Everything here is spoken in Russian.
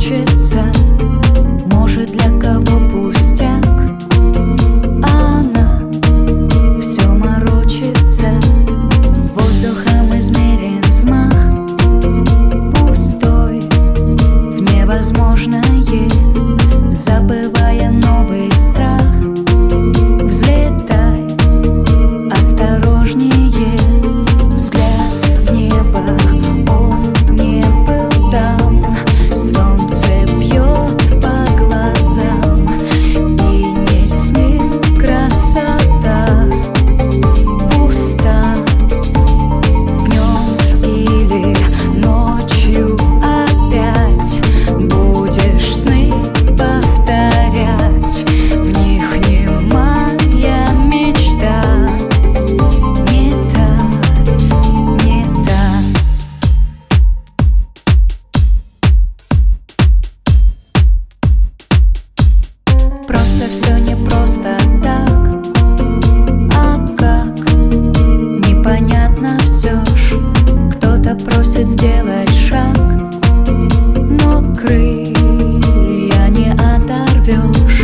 получится Может для кого пусть кто-то просит сделать шаг, но крылья не оторвешь.